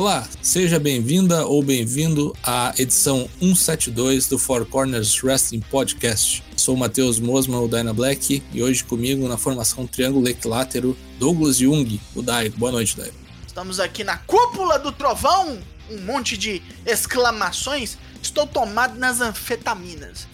Olá, seja bem-vinda ou bem-vindo à edição 172 do Four Corners Wrestling Podcast. Sou o Matheus Mosman, o Dyna Black, e hoje comigo na formação triângulo equilátero, Douglas Jung, o Daigo. Boa noite, Daigo. Estamos aqui na cúpula do trovão, um monte de exclamações. Estou tomado nas anfetaminas.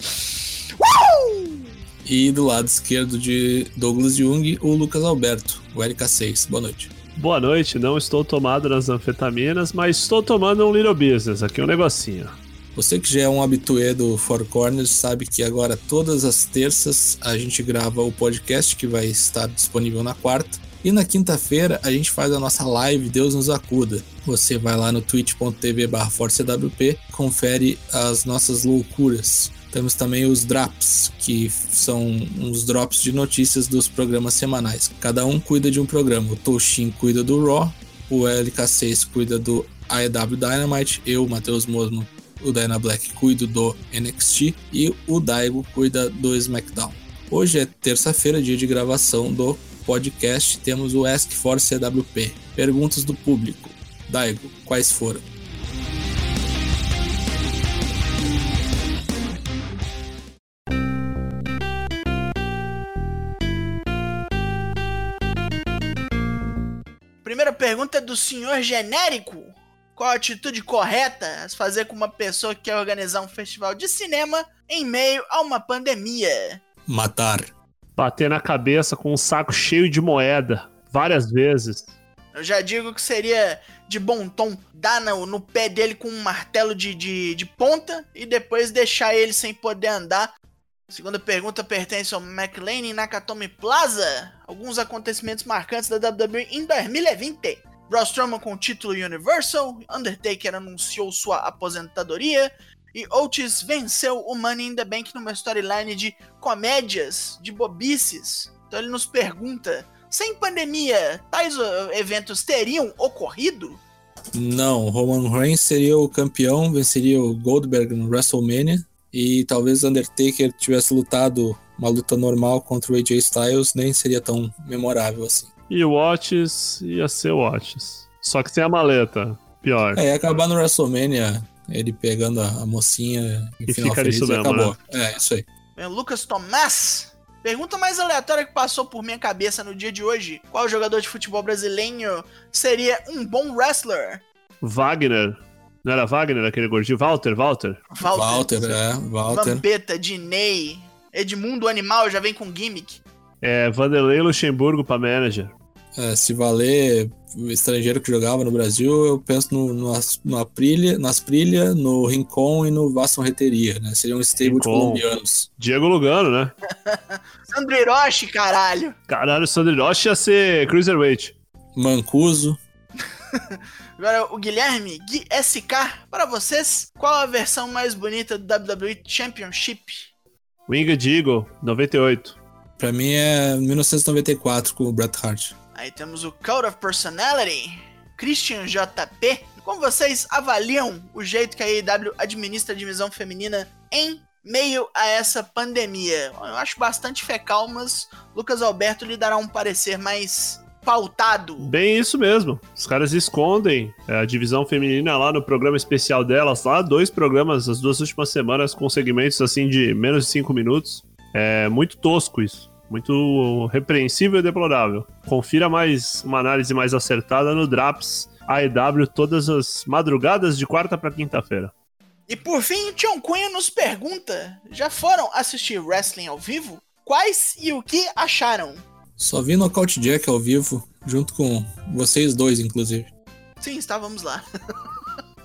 Uh! E do lado esquerdo de Douglas Jung, o Lucas Alberto, o LK6. Boa noite. Boa noite, não estou tomado nas anfetaminas, mas estou tomando um Little Business, aqui um negocinho. Você que já é um habitué do Four Corners sabe que agora todas as terças a gente grava o podcast que vai estar disponível na quarta. E na quinta-feira a gente faz a nossa live Deus nos acuda. Você vai lá no twitch.tv forcewp, confere as nossas loucuras. Temos também os drops, que são uns drops de notícias dos programas semanais. Cada um cuida de um programa. O Toshin cuida do Raw, o LK6 cuida do AEW Dynamite, eu, Matheus Mosmo, o Dyna Black, cuido do NXT e o Daigo cuida do SmackDown. Hoje é terça-feira, dia de gravação do podcast. Temos o Ask for CWP. Perguntas do público. Daigo, quais foram? Do senhor genérico. Qual a atitude correta a se fazer com uma pessoa que quer organizar um festival de cinema em meio a uma pandemia? Matar. Bater na cabeça com um saco cheio de moeda, várias vezes. Eu já digo que seria de bom tom dar no, no pé dele com um martelo de, de, de ponta e depois deixar ele sem poder andar. A segunda pergunta pertence ao McLean em Nakatomi Plaza. Alguns acontecimentos marcantes da WWE em 2020. Braun Strowman com o título Universal, Undertaker anunciou sua aposentadoria e Otis venceu o Money in the Bank numa storyline de comédias, de bobices. Então ele nos pergunta: sem pandemia, tais uh, eventos teriam ocorrido? Não, Roman Reigns seria o campeão, venceria o Goldberg no WrestleMania e talvez Undertaker tivesse lutado uma luta normal contra o AJ Styles, nem seria tão memorável assim. E o Otis ia ser o Otis. Só que sem a maleta. Pior. É, ia acabar no WrestleMania, ele pegando a, a mocinha e fica nisso mesmo, acabou. Né? É, isso aí. Lucas Tomás. Pergunta mais aleatória que passou por minha cabeça no dia de hoje. Qual jogador de futebol brasileiro seria um bom wrestler? Wagner. Não era Wagner aquele gordinho? Walter, Walter. Walter, Walter é, Walter. Vampeta, Diney, Edmundo Animal já vem com gimmick. É, Vanderlei Luxemburgo pra manager. É, se valer estrangeiro que jogava no Brasil, eu penso no, no, no Aprilia, no Asprilha, no Rincon e no Vasson Reteria, né? Seria um stable de colombianos. Diego Lugano, né? Sandro Hiroshi, caralho. Caralho, Sandro Hiroshi ia ser Cruiserweight. Mancuso. Agora, o Guilherme, Gui SK, para vocês, qual a versão mais bonita do WWE Championship? Winged Eagle, 98. Pra mim é 1994 com o Bret Hart. Aí temos o Code of Personality, Christian JP. Como vocês avaliam o jeito que a AEW administra a divisão feminina em meio a essa pandemia? Eu acho bastante fecal, mas Lucas Alberto lhe dará um parecer mais pautado. Bem isso mesmo. Os caras escondem é, a divisão feminina lá no programa especial delas, lá dois programas as duas últimas semanas com segmentos assim de menos de cinco minutos. É muito tosco isso. Muito repreensível e deplorável. Confira mais uma análise mais acertada no Draps AEW todas as madrugadas de quarta para quinta-feira. E por fim, o Tião Cunha nos pergunta: já foram assistir wrestling ao vivo? Quais e o que acharam? Só vi Knockout Jack ao vivo, junto com vocês dois, inclusive. Sim, estávamos lá.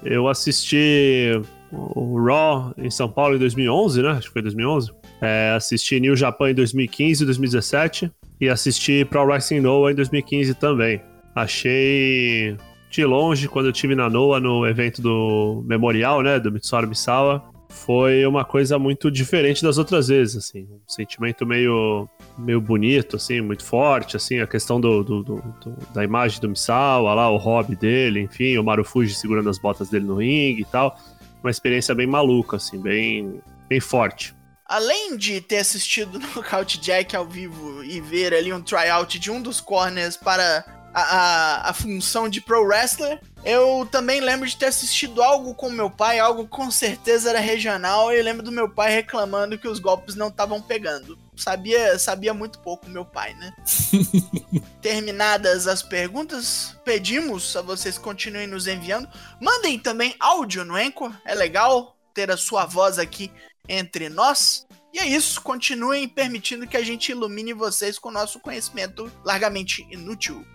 Eu assisti o Raw em São Paulo em 2011, né? Acho que foi 2011. É, assisti New Japan em 2015 e 2017. E assisti Pro Wrestling Noah em 2015 também. Achei de longe, quando eu tive na Noah no evento do Memorial, né? Do Mitsuharu Misawa foi uma coisa muito diferente das outras vezes, assim, um sentimento meio, meio bonito, assim, muito forte, assim, a questão do, do, do, do da imagem do Misawa lá, o hobby dele, enfim, o Marufuji segurando as botas dele no ringue e tal, uma experiência bem maluca, assim, bem, bem forte. Além de ter assistido no Couch Jack ao vivo e ver ali um tryout de um dos corners para a, a, a, função de pro wrestler. Eu também lembro de ter assistido algo com meu pai, algo com certeza era regional, e eu lembro do meu pai reclamando que os golpes não estavam pegando. Sabia, sabia muito pouco meu pai, né? Terminadas as perguntas, pedimos a vocês continuem nos enviando. Mandem também áudio no Anchor, é legal ter a sua voz aqui entre nós. E é isso, continuem permitindo que a gente ilumine vocês com nosso conhecimento largamente inútil.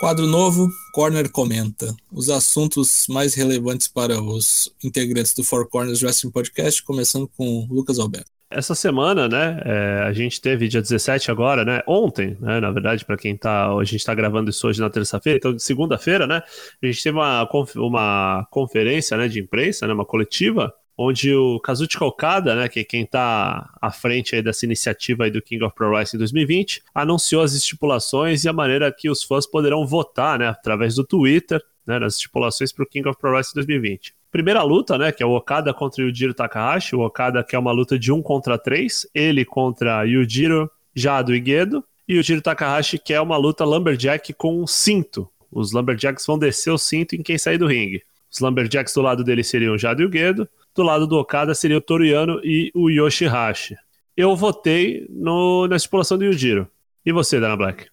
Quadro novo, Corner comenta. Os assuntos mais relevantes para os integrantes do Four Corners Wrestling Podcast, começando com Lucas Alberto. Essa semana, né, é, a gente teve dia 17 agora, né, ontem, né, na verdade, para quem tá, a gente está gravando isso hoje na terça-feira, então segunda-feira, né, a gente teve uma, uma conferência, né, de imprensa, né, uma coletiva, onde o Kazuchika Okada, né, que é quem está à frente aí dessa iniciativa aí do King of Pro Wrestling 2020, anunciou as estipulações e a maneira que os fãs poderão votar, né, através do Twitter, né, nas estipulações para o King of Pro Wrestling 2020 primeira luta, né, que é o Okada contra o Yujiro Takahashi, o Okada que é uma luta de um contra três, ele contra Yujiro Jado e Gedo, e o Yujiro Takahashi que é uma luta Lumberjack com um cinto. Os Lumberjacks vão descer o cinto em quem sair do ringue. Os Lumberjacks do lado dele seriam o Jado e o Gedo, do lado do Okada seria o Toriano e o Yoshihashi. Eu votei no, na estipulação do Yujiro. E você, Dana Black?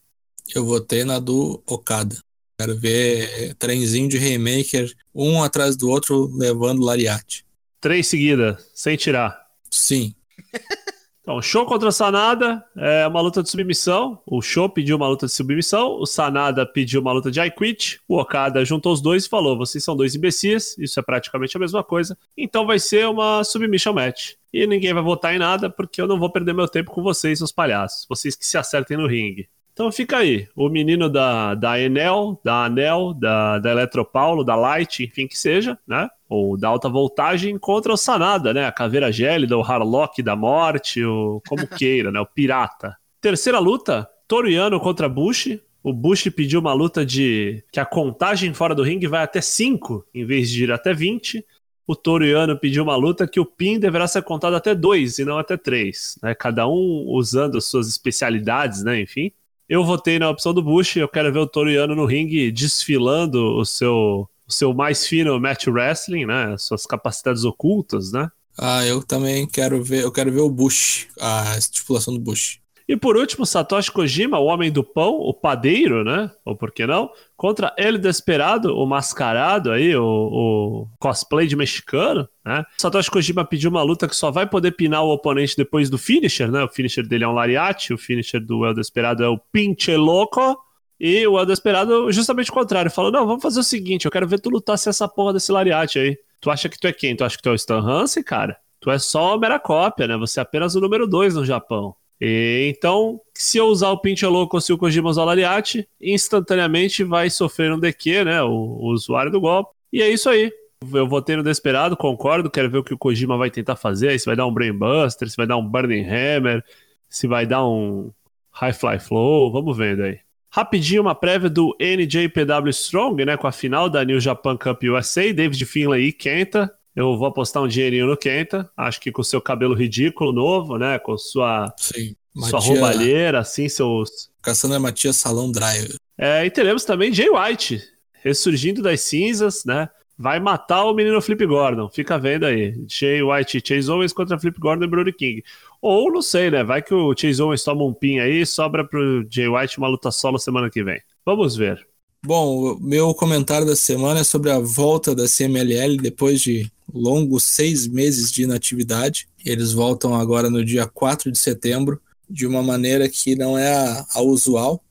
Eu votei na do Okada. Quero ver trenzinho de Haymaker, um atrás do outro, levando lariate. Três seguidas, sem tirar. Sim. Então, Show contra Sanada é uma luta de submissão. O Show pediu uma luta de submissão, o Sanada pediu uma luta de I Quit. O Okada juntou os dois e falou: vocês são dois imbecis, isso é praticamente a mesma coisa. Então vai ser uma submission match. E ninguém vai votar em nada, porque eu não vou perder meu tempo com vocês, seus palhaços. Vocês que se acertem no ringue. Então fica aí, o menino da, da Enel, da Anel, da, da Eletropaulo, da Light, enfim que seja, né? Ou da alta voltagem contra o Sanada, né? A caveira gélida, o Harlock da morte, o como queira, né? O pirata. Terceira luta, Toriano contra Bush. O Bush pediu uma luta de que a contagem fora do ringue vai até 5, em vez de ir até 20. O Toriano pediu uma luta que o pin deverá ser contado até 2 e não até 3, né? Cada um usando suas especialidades, né? Enfim. Eu votei na opção do Bush, eu quero ver o Toriano no ringue desfilando o seu, o seu mais fino match wrestling, né? Suas capacidades ocultas, né? Ah, eu também quero ver, eu quero ver o Bush, a estipulação do Bush. E por último, Satoshi Kojima, o homem do pão, o padeiro, né? Ou por que não? Contra ele Desperado, o mascarado aí, o, o, cosplay de mexicano, né? Satoshi Kojima pediu uma luta que só vai poder pinar o oponente depois do finisher, né? O finisher dele é um lariate, o finisher do El Desperado é o pinche louco. E o El Desperado, justamente o contrário, falou: não, vamos fazer o seguinte, eu quero ver tu lutar sem essa porra desse lariate aí. Tu acha que tu é quem? Tu acha que tu é o Stan Hansen, cara? Tu é só mera cópia, né? Você é apenas o número 2 no Japão. E, então, se eu usar o Pinch Louco ou se o Kojima usar o Lariat, instantaneamente vai sofrer um DQ, né? O, o, usuário do golpe. E é isso aí. Eu votei no Desperado, concordo. Quero ver o que o Kojima vai tentar fazer. Se vai dar um Brainbuster, se vai dar um Burning Hammer, se vai dar um High Fly Flow. Vamos vendo aí. Rapidinho, uma prévia do NJPW Strong, né? Com a final da New Japan Cup USA, David Finlay e Kenta. Eu vou apostar um dinheirinho no Kenta. Acho que com seu cabelo ridículo novo, né? Com sua, Sim. Sua roubalheira, assim, seus. Caçando a Matias Salão Driver. É, e teremos também Jay White, ressurgindo das cinzas, né? Vai matar o menino Flip Gordon. Fica vendo aí. Jay White e Chase Owens contra Flip Gordon e Brody King. Ou não sei, né? Vai que o Chase Owens toma um pin aí e sobra pro Jay White uma luta solo semana que vem. Vamos ver. Bom, meu comentário da semana é sobre a volta da CMLL depois de longos seis meses de inatividade. Eles voltam agora no dia 4 de setembro, de uma maneira que não é a, a usual,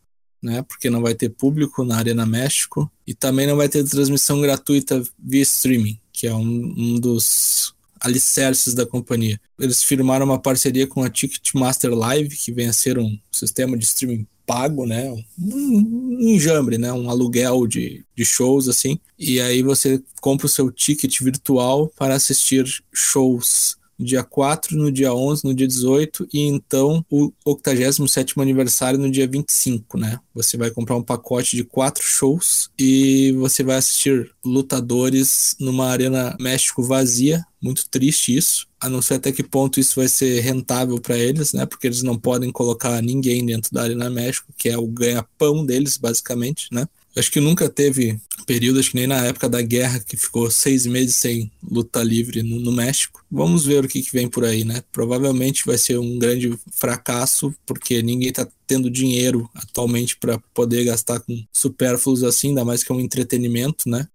né? Porque não vai ter público na Arena México e também não vai ter transmissão gratuita via streaming, que é um, um dos alicerces da companhia. Eles firmaram uma parceria com a Ticketmaster Live, que vem a ser um sistema de streaming pago, né? Um, enjambre, né? Um aluguel de, de shows, assim. E aí você compra o seu ticket virtual para assistir shows no dia 4, no dia 11, no dia 18 e então o 87 aniversário no dia 25, né? Você vai comprar um pacote de quatro shows e você vai assistir lutadores numa arena México vazia. Muito triste isso. A não sei até que ponto isso vai ser rentável para eles, né? Porque eles não podem colocar ninguém dentro da Arena México, que é o ganha-pão deles, basicamente, né? Acho que nunca teve período, acho que nem na época da guerra, que ficou seis meses sem luta livre no, no México. Vamos ver o que, que, vem por aí, né? Provavelmente vai ser um grande fracasso, porque ninguém tá tendo dinheiro atualmente para poder gastar com supérfluos assim, ainda mais que é um entretenimento, né?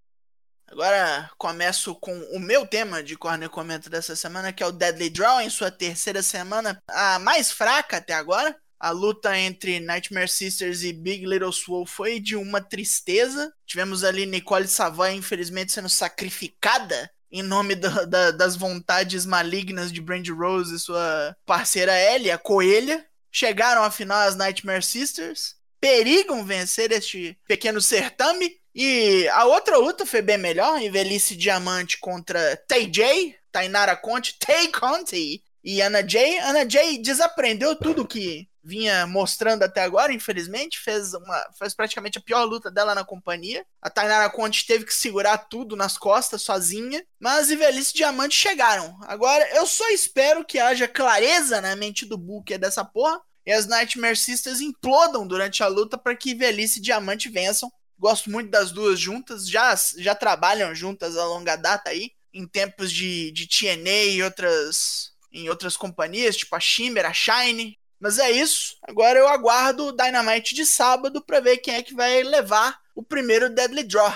Agora começo com o meu tema de Corner Comenta dessa semana, que é o Deadly Draw, em sua terceira semana, a mais fraca até agora. A luta entre Nightmare Sisters e Big Little Swole foi de uma tristeza. Tivemos ali Nicole Savoy, infelizmente, sendo sacrificada em nome da, das vontades malignas de Brandy Rose e sua parceira Ellie, a coelha. Chegaram à final as Nightmare Sisters, perigam vencer este pequeno certame. E a outra luta foi bem melhor, Velhice Diamante contra TJ, Tainara Conte, Tay Conte e Ana Jay. Ana Jay desaprendeu tudo que vinha mostrando até agora, infelizmente, fez uma fez praticamente a pior luta dela na companhia. A Tainara Conte teve que segurar tudo nas costas sozinha, mas e Velhice Diamante chegaram. Agora eu só espero que haja clareza na mente do Booker dessa porra e as Nightmare Sisters implodam durante a luta para que Velhice e Diamante vençam. Gosto muito das duas juntas, já já trabalham juntas a longa data aí, em tempos de, de TNA e outras em outras companhias, tipo a Shimmer, a Shine, mas é isso. Agora eu aguardo o Dynamite de sábado para ver quem é que vai levar o primeiro Deadly Draw.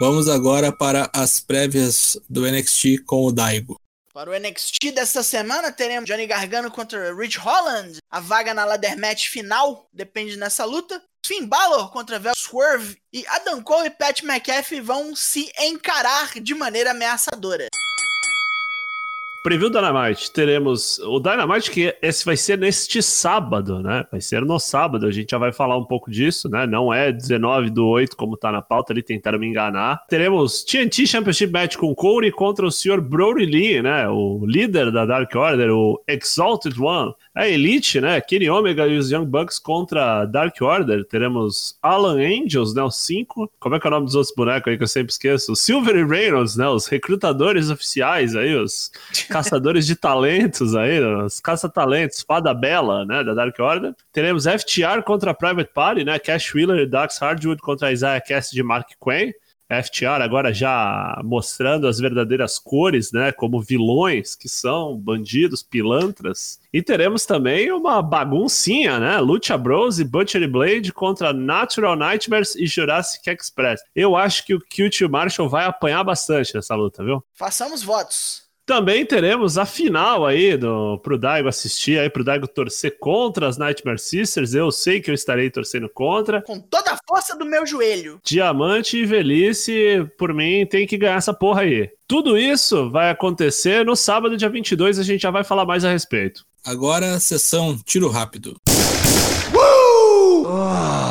Vamos agora para as prévias do NXT com o Daigo. Para o NXT desta semana teremos Johnny Gargano contra Rich Holland. A vaga na ladder match final depende nessa luta. Finn Balor contra Vel Swerve. E Adam Cole e Pat McAfee vão se encarar de maneira ameaçadora. Preview Dynamite, teremos o Dynamite que esse vai ser neste sábado, né? Vai ser no sábado, a gente já vai falar um pouco disso, né? Não é 19 do 8 como tá na pauta, ali tentaram me enganar. Teremos TNT Championship Match com Corey contra o Sr. Brody Lee, né? O líder da Dark Order, o Exalted One. A Elite, né? Kenny Omega e os Young Bucks contra Dark Order. Teremos Alan Angels, né? Os cinco. Como é que é o nome dos outros bonecos aí que eu sempre esqueço? Silver e Reynolds, né? Os recrutadores oficiais aí, os caçadores de talentos aí, os caça-talentos, Fada Bela, né, da Dark Order. Teremos FTR contra Private Party, né, Cash Wheeler e Dax Hardwood contra Isaiah Cass de Mark Quinn. FTR agora já mostrando as verdadeiras cores, né, como vilões que são bandidos, pilantras. E teremos também uma baguncinha, né, Lucha Bros e Butcher Blade contra Natural Nightmares e Jurassic Express. Eu acho que o Cute Marshall vai apanhar bastante nessa luta, viu? Façamos votos. Também teremos a final aí do, pro Daigo assistir, aí pro Daigo torcer contra as Nightmare Sisters. Eu sei que eu estarei torcendo contra. Com toda a força do meu joelho. Diamante e Velhice, por mim, tem que ganhar essa porra aí. Tudo isso vai acontecer no sábado, dia 22, a gente já vai falar mais a respeito. Agora, sessão tiro rápido. Uh! Oh.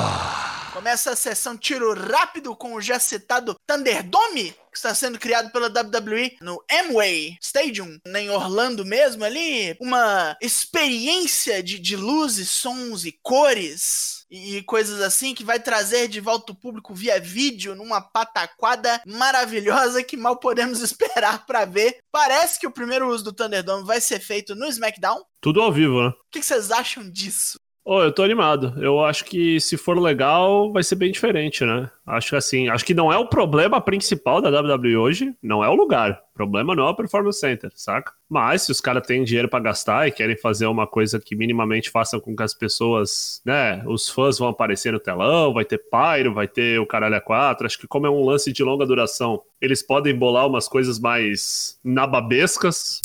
Começa a sessão tiro rápido com o já citado Thunderdome, que está sendo criado pela WWE no Amway Stadium, em Orlando mesmo ali. Uma experiência de, de luzes, sons e cores e coisas assim que vai trazer de volta o público via vídeo numa pataquada maravilhosa que mal podemos esperar para ver. Parece que o primeiro uso do Thunderdome vai ser feito no SmackDown. Tudo ao vivo, né? O que vocês acham disso? Oh, eu tô animado. Eu acho que se for legal, vai ser bem diferente, né? Acho assim, acho que não é o problema principal da WWE hoje, não é o lugar. O problema não é o Performance Center, saca? Mas se os caras têm dinheiro para gastar e querem fazer uma coisa que minimamente faça com que as pessoas, né, os fãs vão aparecer no telão, vai ter Pyro, vai ter o Caralho A4, acho que como é um lance de longa duração, eles podem bolar umas coisas mais nababescas.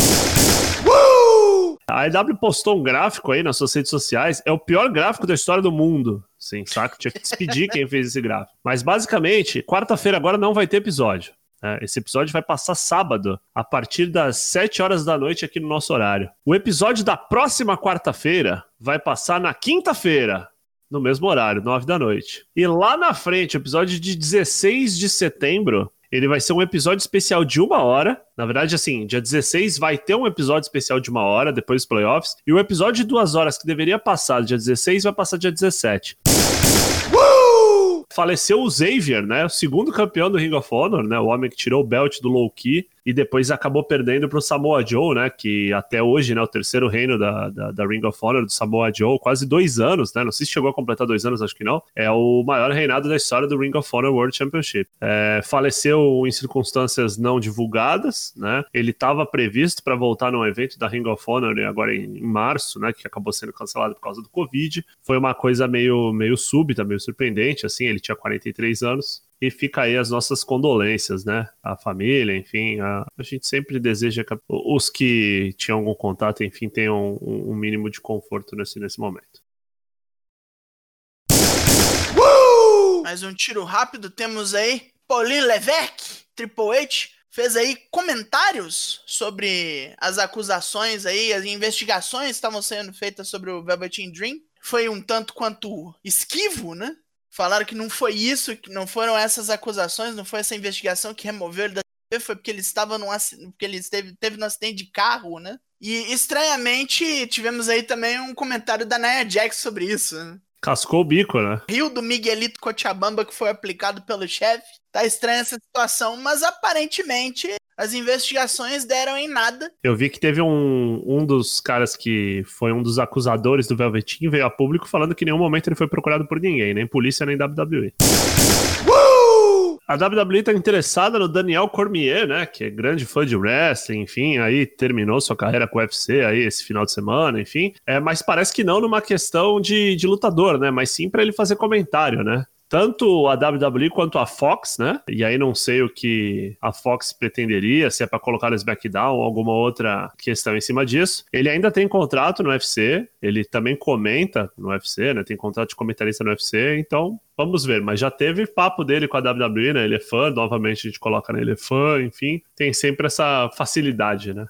A EW postou um gráfico aí nas suas redes sociais. É o pior gráfico da história do mundo. Sim, saca? Tinha que despedir quem fez esse gráfico. Mas basicamente, quarta-feira agora não vai ter episódio. É, esse episódio vai passar sábado, a partir das 7 horas da noite aqui no nosso horário. O episódio da próxima quarta-feira vai passar na quinta-feira, no mesmo horário, 9 da noite. E lá na frente, o episódio de 16 de setembro, Ele vai ser um episódio especial de uma hora. Na verdade, assim, dia 16 vai ter um episódio especial de uma hora, depois dos playoffs. E o episódio de duas horas que deveria passar dia 16 vai passar dia 17 faleceu o Xavier, né? O segundo campeão do Ring of Honor, né? O homem que tirou o belt do Low Key e depois acabou perdendo para o Samoa Joe, né? Que até hoje, né? O terceiro reino da, da, da, Ring of Honor do Samoa Joe, quase dois anos, né? Não sei se chegou a completar dois anos, acho que não. É o maior reinado da história do Ring of Honor World Championship. É, faleceu em circunstâncias não divulgadas, né? Ele estava previsto para voltar num evento da Ring of Honor agora em, em, março, né? Que acabou sendo cancelado por causa do Covid. Foi uma coisa meio, meio súbita, meio surpreendente, assim. Ele tinha 43 anos. E fica aí as nossas condolências, né? A família, enfim, a, a gente sempre deseja que os que tinham algum contato, enfim, tenham um, um mínimo de conforto nesse, nesse momento. Mais um tiro rápido, temos aí Pauline Levesque, Triple H, fez aí comentários sobre as acusações aí, as investigações que estavam sendo feitas sobre o Velveteen Dream. Foi um tanto quanto esquivo, né? Falaram que não foi isso, que não foram essas acusações, não foi essa investigação que removeu ele da TV, foi porque ele estava num porque ele esteve, teve um acidente de carro, né? E estranhamente tivemos aí também um comentário da Nia Jax sobre isso. Né? Cascou o bico, né? Rio do Miguelito Cochabamba que foi aplicado pelo chefe. Tá estranha essa situação, mas aparentemente as investigações deram em nada. Eu vi que teve um, um dos caras que foi um dos acusadores do Velvetinho veio a público falando que em nenhum momento ele foi procurado por ninguém, nem polícia nem WWE. A WWE tá interessada no Daniel Cormier, né? Que é grande fã de wrestling, enfim, aí terminou sua carreira com o UFC aí esse final de semana, enfim. É, mas parece que não numa questão de, de lutador, né? Mas sim para ele fazer comentário, né? Tanto a WWE quanto a Fox, né? E aí não sei o que a Fox pretenderia, se é para colocar no SmackDown ou alguma outra questão em cima disso. Ele ainda tem contrato no UFC, ele também comenta no UFC, né? Tem contrato de comentarista no UFC, então vamos ver. Mas já teve papo dele com a WWE, né? Ele é fã, novamente a gente coloca nele né? é fã, enfim, tem sempre essa facilidade, né?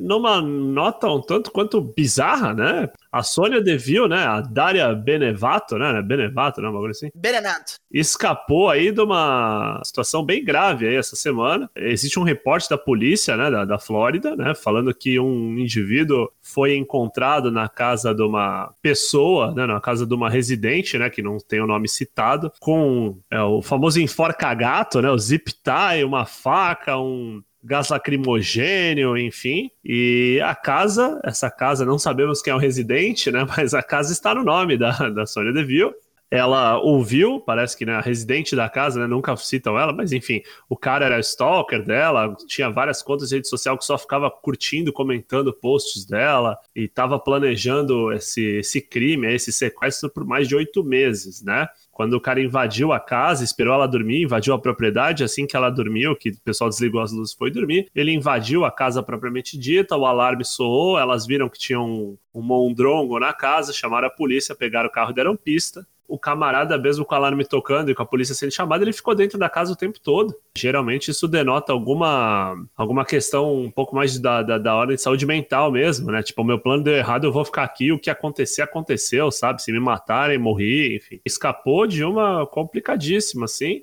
Numa nota um tanto quanto bizarra, né? A Sônia Deville, né? A Daria Benevato, né? Benevato, né? Uma coisa assim. Benevato. Escapou aí de uma situação bem grave aí essa semana. Existe um reporte da polícia, né? Da, da Flórida, né? Falando que um indivíduo foi encontrado na casa de uma pessoa, né? Na casa de uma residente, né? Que não tem o nome citado, com é, o famoso enforca-gato, né? O zip tie, uma faca, um gás lacrimogênio, enfim. E a casa, essa casa, não sabemos quem é o residente, né? Mas a casa está no nome da, da Sônia Deville. Ela ouviu, parece que né, a residente da casa, né, nunca citam ela, mas enfim, o cara era stalker dela, tinha várias contas de rede social que só ficava curtindo, comentando posts dela e estava planejando esse, esse crime, esse sequestro por mais de oito meses, né? Quando o cara invadiu a casa, esperou ela dormir, invadiu a propriedade, assim que ela dormiu, que o pessoal desligou as luzes e foi dormir, ele invadiu a casa propriamente dita, o alarme soou, elas viram que tinha um, um mondrongo na casa, chamaram a polícia, pegaram o carro e deram pista o camarada, mesmo com o alarme tocando e com a polícia sendo chamada, ele ficou dentro da casa o tempo todo. Geralmente isso denota alguma, alguma questão um pouco mais da, da, da ordem de saúde mental mesmo, né? Tipo, o meu plano deu errado, eu vou ficar aqui, o que acontecer, aconteceu, sabe? Se me matarem, morri, enfim. Escapou de uma complicadíssima, assim.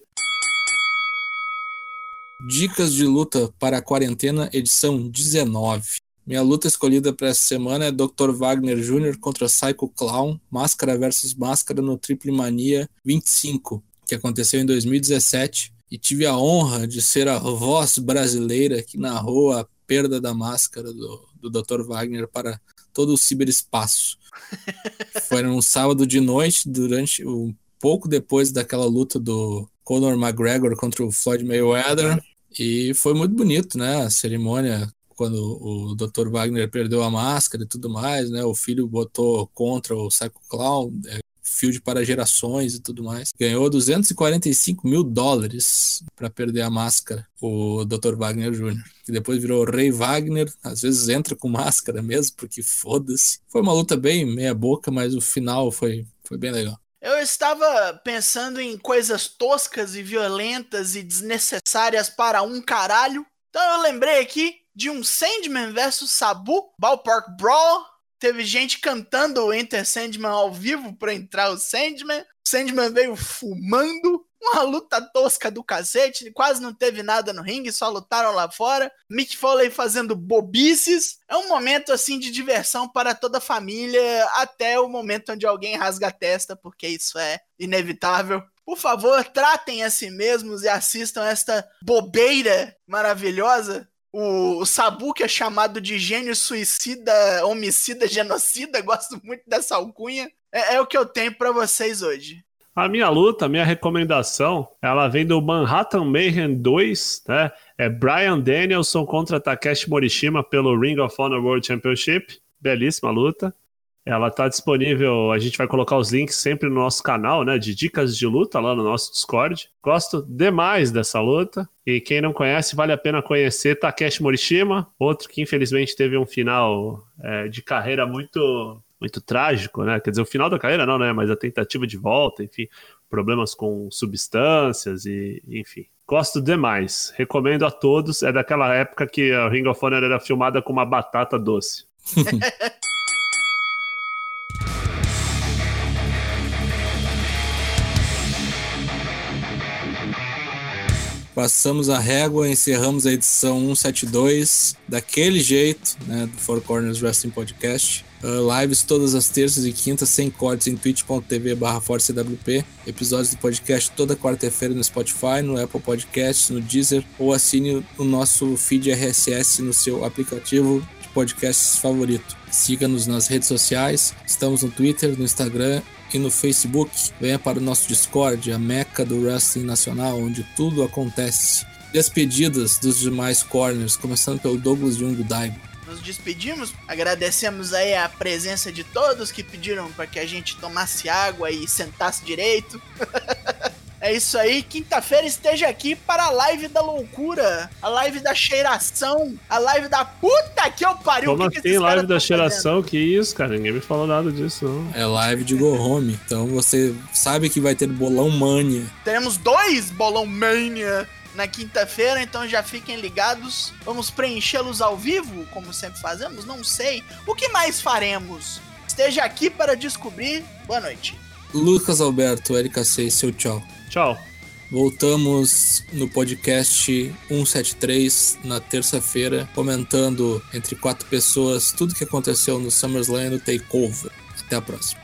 Dicas de luta para a quarentena, edição 19. Minha luta escolhida para essa semana é Dr. Wagner Jr. contra Psycho Clown, Máscara versus Máscara no Triple Mania 25, que aconteceu em 2017. E tive a honra de ser a voz brasileira que narrou a perda da máscara do, do Dr. Wagner para todo o ciberespaço. Foi um sábado de noite, durante um pouco depois daquela luta do Conor McGregor contra o Floyd Mayweather. E foi muito bonito, né? A cerimônia quando o Dr. Wagner perdeu a máscara e tudo mais, né? O filho botou contra o Psycho Clown, é, field para gerações e tudo mais. Ganhou 245 mil dólares para perder a máscara, o Dr. Wagner Jr., que depois virou Rei Wagner, às vezes entra com máscara mesmo, porque foda-se. Foi uma luta bem meia boca, mas o final foi, foi bem legal. Eu estava pensando em coisas toscas e violentas e desnecessárias para um caralho. Então eu lembrei aqui de um Sandman versus Sabu, Ballpark Brawl. Teve gente cantando o Enter Sandman ao vivo para entrar o Sandman. O Sandman veio fumando uma luta tosca do cacete, quase não teve nada no ringue, só lutaram lá fora. Mick Foley fazendo bobices. É um momento assim de diversão para toda a família, até o momento onde alguém rasga a testa, porque isso é inevitável. Por favor, tratem a si mesmos e assistam esta bobeira maravilhosa. O, o Sabu, que é chamado de gênio suicida, homicida, genocida, gosto muito dessa alcunha. É, é o que eu tenho para vocês hoje. A minha luta, a minha recomendação, ela vem do Manhattan Mayhem 2, né? É Brian Danielson contra Takeshi Morishima pelo Ring of Honor World Championship. Belíssima luta. Ela tá disponível, a gente vai colocar os links sempre no nosso canal, né, de dicas de luta lá no nosso Discord. Gosto demais dessa luta. E quem não conhece, vale a pena conhecer Takeshi Morishima, outro que infelizmente teve um final é, de carreira muito muito trágico, né? Quer dizer, o final da carreira não, né? Mas a tentativa de volta, enfim, problemas com substâncias e, enfim. Gosto demais. Recomendo a todos. É daquela época que a Ring of Honor era filmada com uma batata doce. Passamos a régua, encerramos a edição 172 daquele jeito, né, do Four Corners Wrestling Podcast. Uh, lives todas as terças e quintas, sem cortes, em twitch.tv barra ForceWP. Episódios do podcast toda quarta-feira no Spotify, no Apple Podcasts, no Deezer, ou assine o nosso feed RSS no seu aplicativo de podcasts favorito. Siga-nos nas redes sociais, estamos no Twitter, no Instagram e no Facebook. Venha para o nosso Discord, a meca do wrestling nacional, onde tudo acontece. Despedidas dos demais corners, começando pelo Douglas Jung Daigo. Nos despedimos, agradecemos aí a presença de todos que pediram para que a gente tomasse água e sentasse direito. É isso aí, quinta-feira esteja aqui para a live da loucura, a live da cheiração, a live da puta que eu pariu. Como que assim, live da cheiração? Fazendo? Que isso, cara? Ninguém me falou nada disso, não. É live de Go Home, então você sabe que vai ter bolão mania. Teremos dois bolão mania na quinta-feira, então já fiquem ligados. Vamos preenchê-los ao vivo, como sempre fazemos? Não sei. O que mais faremos? Esteja aqui para descobrir. Boa noite. Lucas Alberto, LKC, seu tchau. Tchau. Voltamos no podcast 173 na terça-feira, comentando entre quatro pessoas tudo que aconteceu no SummerSlam e no Takeover. Até a próxima.